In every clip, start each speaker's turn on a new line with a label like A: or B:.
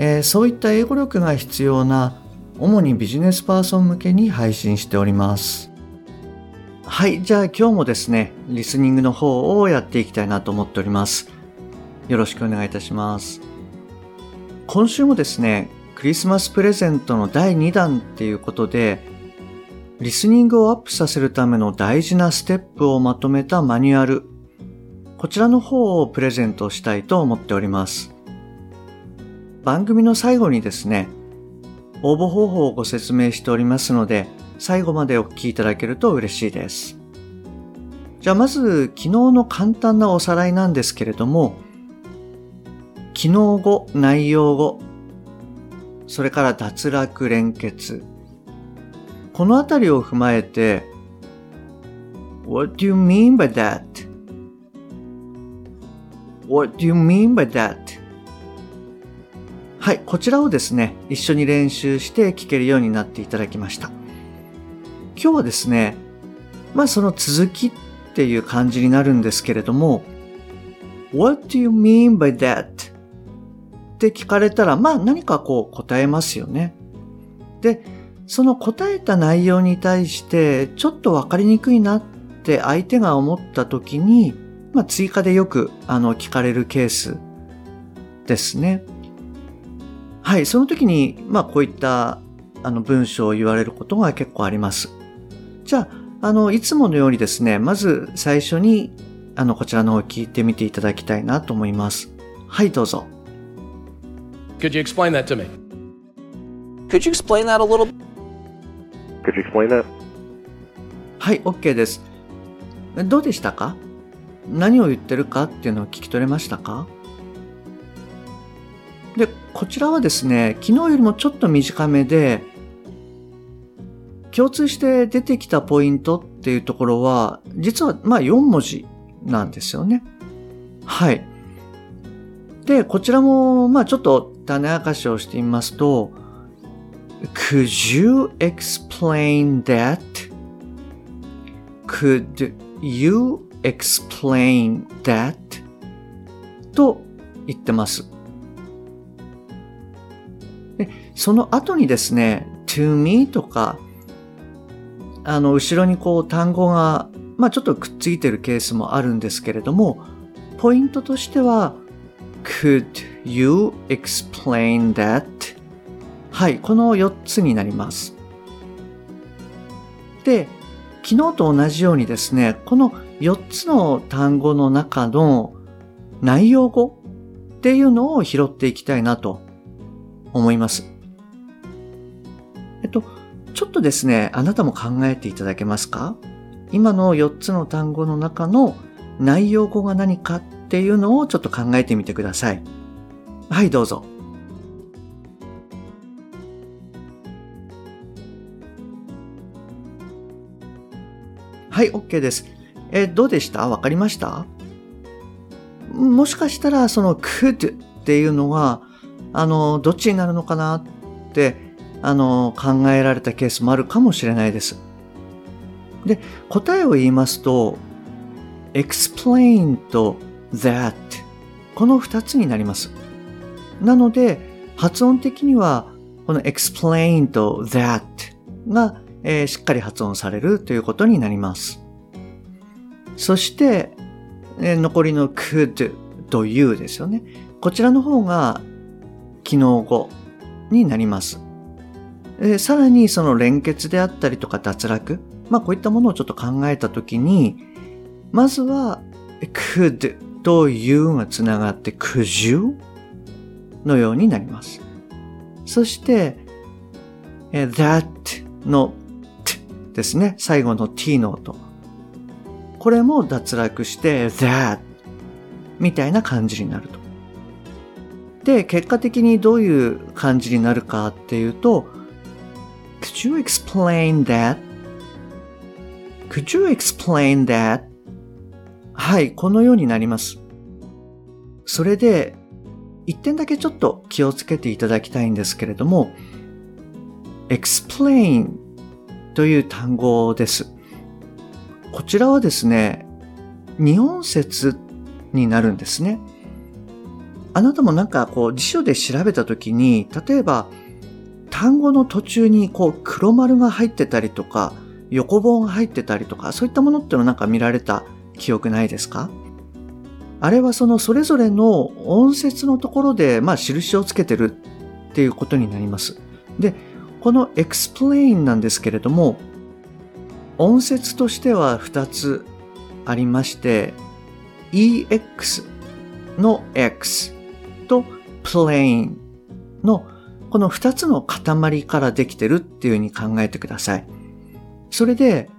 A: えーそういった英語力が必要な主にビジネスパーソン向けに配信しております。はいじゃあ今日もですねリスニングの方をやっていきたいなと思っております。よろしくお願いいたします。今週もですねクリスマスプレゼントの第2弾っていうことでリスニングをアップさせるための大事なステップをまとめたマニュアルこちらの方をプレゼントしたいと思っております。番組の最後にですね、応募方法をご説明しておりますので、最後までお聞きいただけると嬉しいです。じゃあまず、昨日の簡単なおさらいなんですけれども、機能語、内容語、それから脱落連結。このあたりを踏まえて、What do you mean by that? What do you mean by that? はい、こちらをですね、一緒に練習して聞けるようになっていただきました。今日はですね、まあその続きっていう感じになるんですけれども、What do you mean by that? って聞かれたら、まあ何かこう答えますよね。で、その答えた内容に対して、ちょっとわかりにくいなって相手が思った時に、まあ、追加でよくあの聞かれるケースですね。はい、その時に、まあ、こういったあの文章を言われることが結構あります。じゃあ、あの、いつものようにですね、まず最初に、あの、こちらの方を聞いてみていただきたいなと思います。はい、どうぞ。
B: Could you explain that to me?
C: Could you explain that a little?
D: Could you explain that?
A: はい、OK です。どうでしたか？何を言ってるかっていうのを聞き取れましたか？で、こちらはですね、昨日よりもちょっと短めで、共通して出てきたポイントっていうところは、実はまあ4文字なんですよね。はい。で、こちらもまあちょっと種明かしをしてみますと、Could you explain that? Could you explain that? と言ってます。その後にですね、to me とか、あの、後ろにこう単語が、まあちょっとくっついてるケースもあるんですけれども、ポイントとしては、could you explain that? はい、この4つになります。で、昨日と同じようにですね、この4つの単語の中の内容語っていうのを拾っていきたいなと思います。っと、ちょっとですね、あなたも考えていただけますか？今の4つの単語の中の内容語が何かっていうのをちょっと考えてみてください。はい、どうぞ。はい、OK です。えどうでした？わかりました？もしかしたら、その could っていうのが、あの、どっちになるのかなって、あの、考えられたケースもあるかもしれないです。で、答えを言いますと、explain と that この二つになります。なので、発音的には、この explain と that が、えーしっかり発音されるということになります。そして、えー残りの could と you ですよね。こちらの方が機能語になります。えーさらにその連結であったりとか脱落、まあこういったものをちょっと考えたときに、まずは could と you がつながって could you のようになります。そして、えー that の t ですね。最後の t の音。これも脱落して that みたいな感じになると。で、結果的にどういう感じになるかっていうと、Could you explain that?Could you explain that? はい、このようになります。それで、一点だけちょっと気をつけていただきたいんですけれども、explain という単語です。こちらはですね、日本説になるんですね。あなたもなんかこう辞書で調べたときに、例えば単語の途中にこう黒丸が入ってたりとか、横棒が入ってたりとか、そういったものっていうのなんか見られた記憶ないですか？あれはそのそれぞれの音節のところで、まあ、印をつけてるっていうことになります。で、この explain なんですけれども、音節としては2つありまして、ex の x と plain のこの2つの塊からできてるっていうふうに考えてください。それで、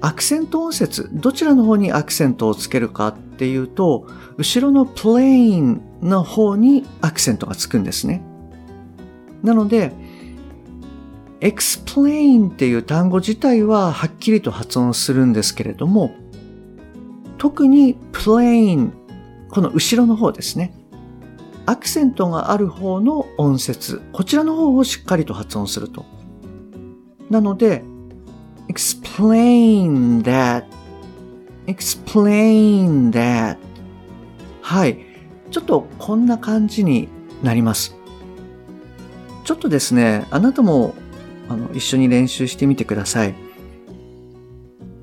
A: アクセント音節、どちらの方にアクセントをつけるかっていうと、後ろの plain の方にアクセントがつくんですね。なので、explain っていう単語自体ははっきりと発音するんですけれども、特に plain、この後ろの方ですね。アクセントがある方の音節、こちらの方をしっかりと発音すると。なので、explain that, explain that はい。ちょっとこんな感じになります。ちょっとですね、あなたもあの一緒に練習してみてください。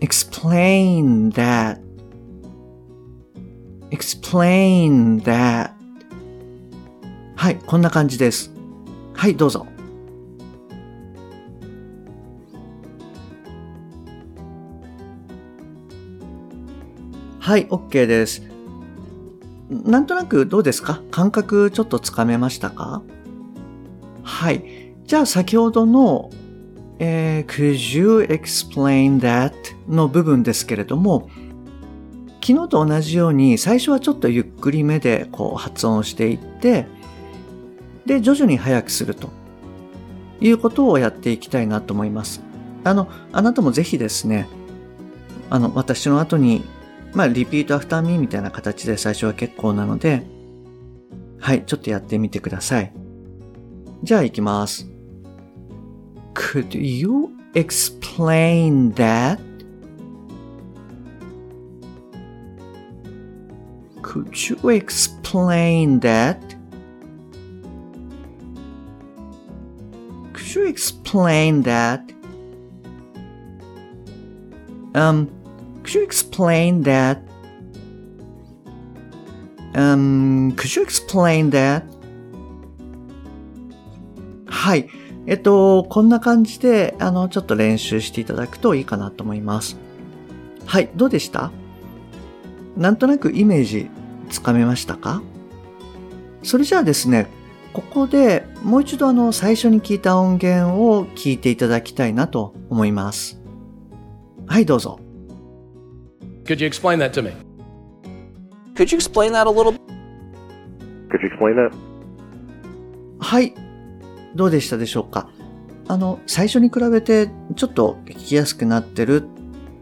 A: explain that explain that はい、こんな感じです。はい、どうぞ。はい、OK です。なんとなくどうですか？感覚ちょっとつかめましたか？はい。じゃあ先ほどの、えー、could you explain that の部分ですけれども、昨日と同じように最初はちょっとゆっくりめでこう発音していって、で、徐々に速くするということをやっていきたいなと思います。あの、あなたもぜひですね、あの、私の後にまあ、 repeat after me みたいな形で最初は結構なので、はい、ちょっとやってみてください。じゃあ行きます。Could you explain that? Could you explain that? Explain that? Um, Could you explain that? Um, could you explain that? はい。えっと、こんな感じで、あの、ちょっと練習していただくといいかなと思います。はい。どうでした？なんとなくイメージつかめましたか？それじゃあですね、ここでもう一度あの最初に聞いた音源を聞いていただきたいなと思います。はい、どうぞ。
B: Could you explain that to me?
C: Could you explain that a little?
D: Could you explain that?
A: はい。どうでしたでしょうか？あの、最初に比べてちょっと聞きやすくなってる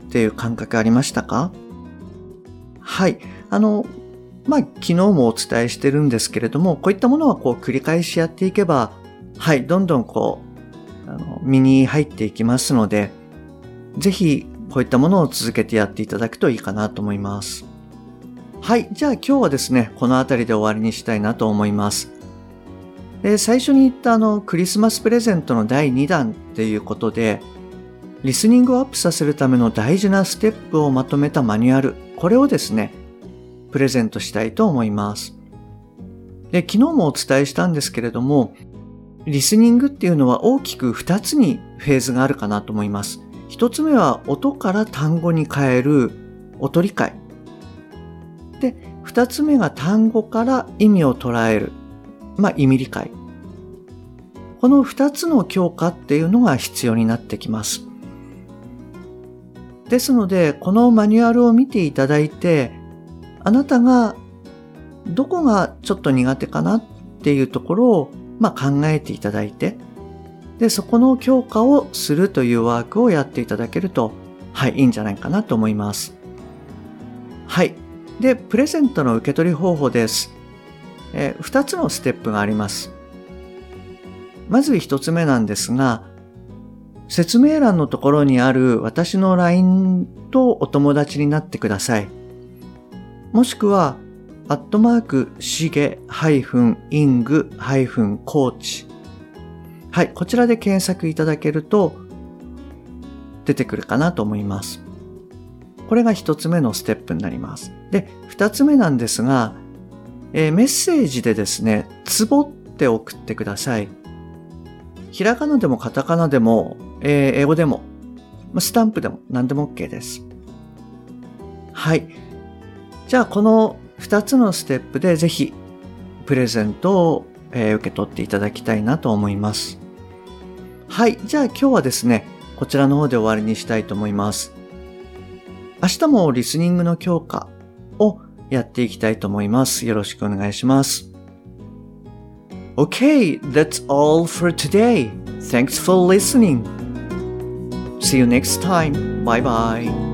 A: っていう感覚ありましたか？はい。あの、まあ、昨日もお伝えしてるんですけれども、こういったものはこう繰り返しやっていけば、はい、どんどんこう、あの身に入っていきますので、ぜひこういったものを続けてやっていただくといいかなと思います。はい。じゃあ今日はですね、この辺りで終わりにしたいなと思います。で最初に言ったあの、クリスマスプレゼントの第2弾っていうことで、リスニングをアップさせるための大事なステップをまとめたマニュアル、これをですね、プレゼントしたいと思います。で、昨日もお伝えしたんですけれども、リスニングっていうのは大きく2つにフェーズがあるかなと思います。一つ目は音から単語に変える音理解。で、二つ目が単語から意味を捉える。まあ、意味理解。この二つの強化っていうのが必要になってきます。ですので、このマニュアルを見ていただいて、あなたがどこがちょっと苦手かなっていうところを、まあ、考えていただいて、で、そこの強化をするというワークをやっていただけると、はい、いいんじゃないかなと思います。はい。で、プレゼントの受け取り方法です。えー、2つのステップがあります。まず1つ目なんですが、説明欄のところにある私の LINE とお友達になってください。もしくは、アットマーク、しげ、ハイフン、イング、ハイフン、コーチ。はい、こちらで検索いただけると、出てくるかなと思います。これが一つ目のステップになります。で、二つ目なんですが、えー、メッセージでですね、ツボって送ってください。ひらがなでもカタカナでも、えー、英語でも、スタンプでも何でも OK です。はい。じゃあ、この2つのステップでぜひ、プレゼントを、え、受け取っていただきたいなと思います。はい。じゃあ今日はですね、こちらの方で終わりにしたいと思います。明日もリスニングの強化をやっていきたいと思います。よろしくお願いします。Okay, that's all for today. Thanks for listening. See you next time. Bye bye.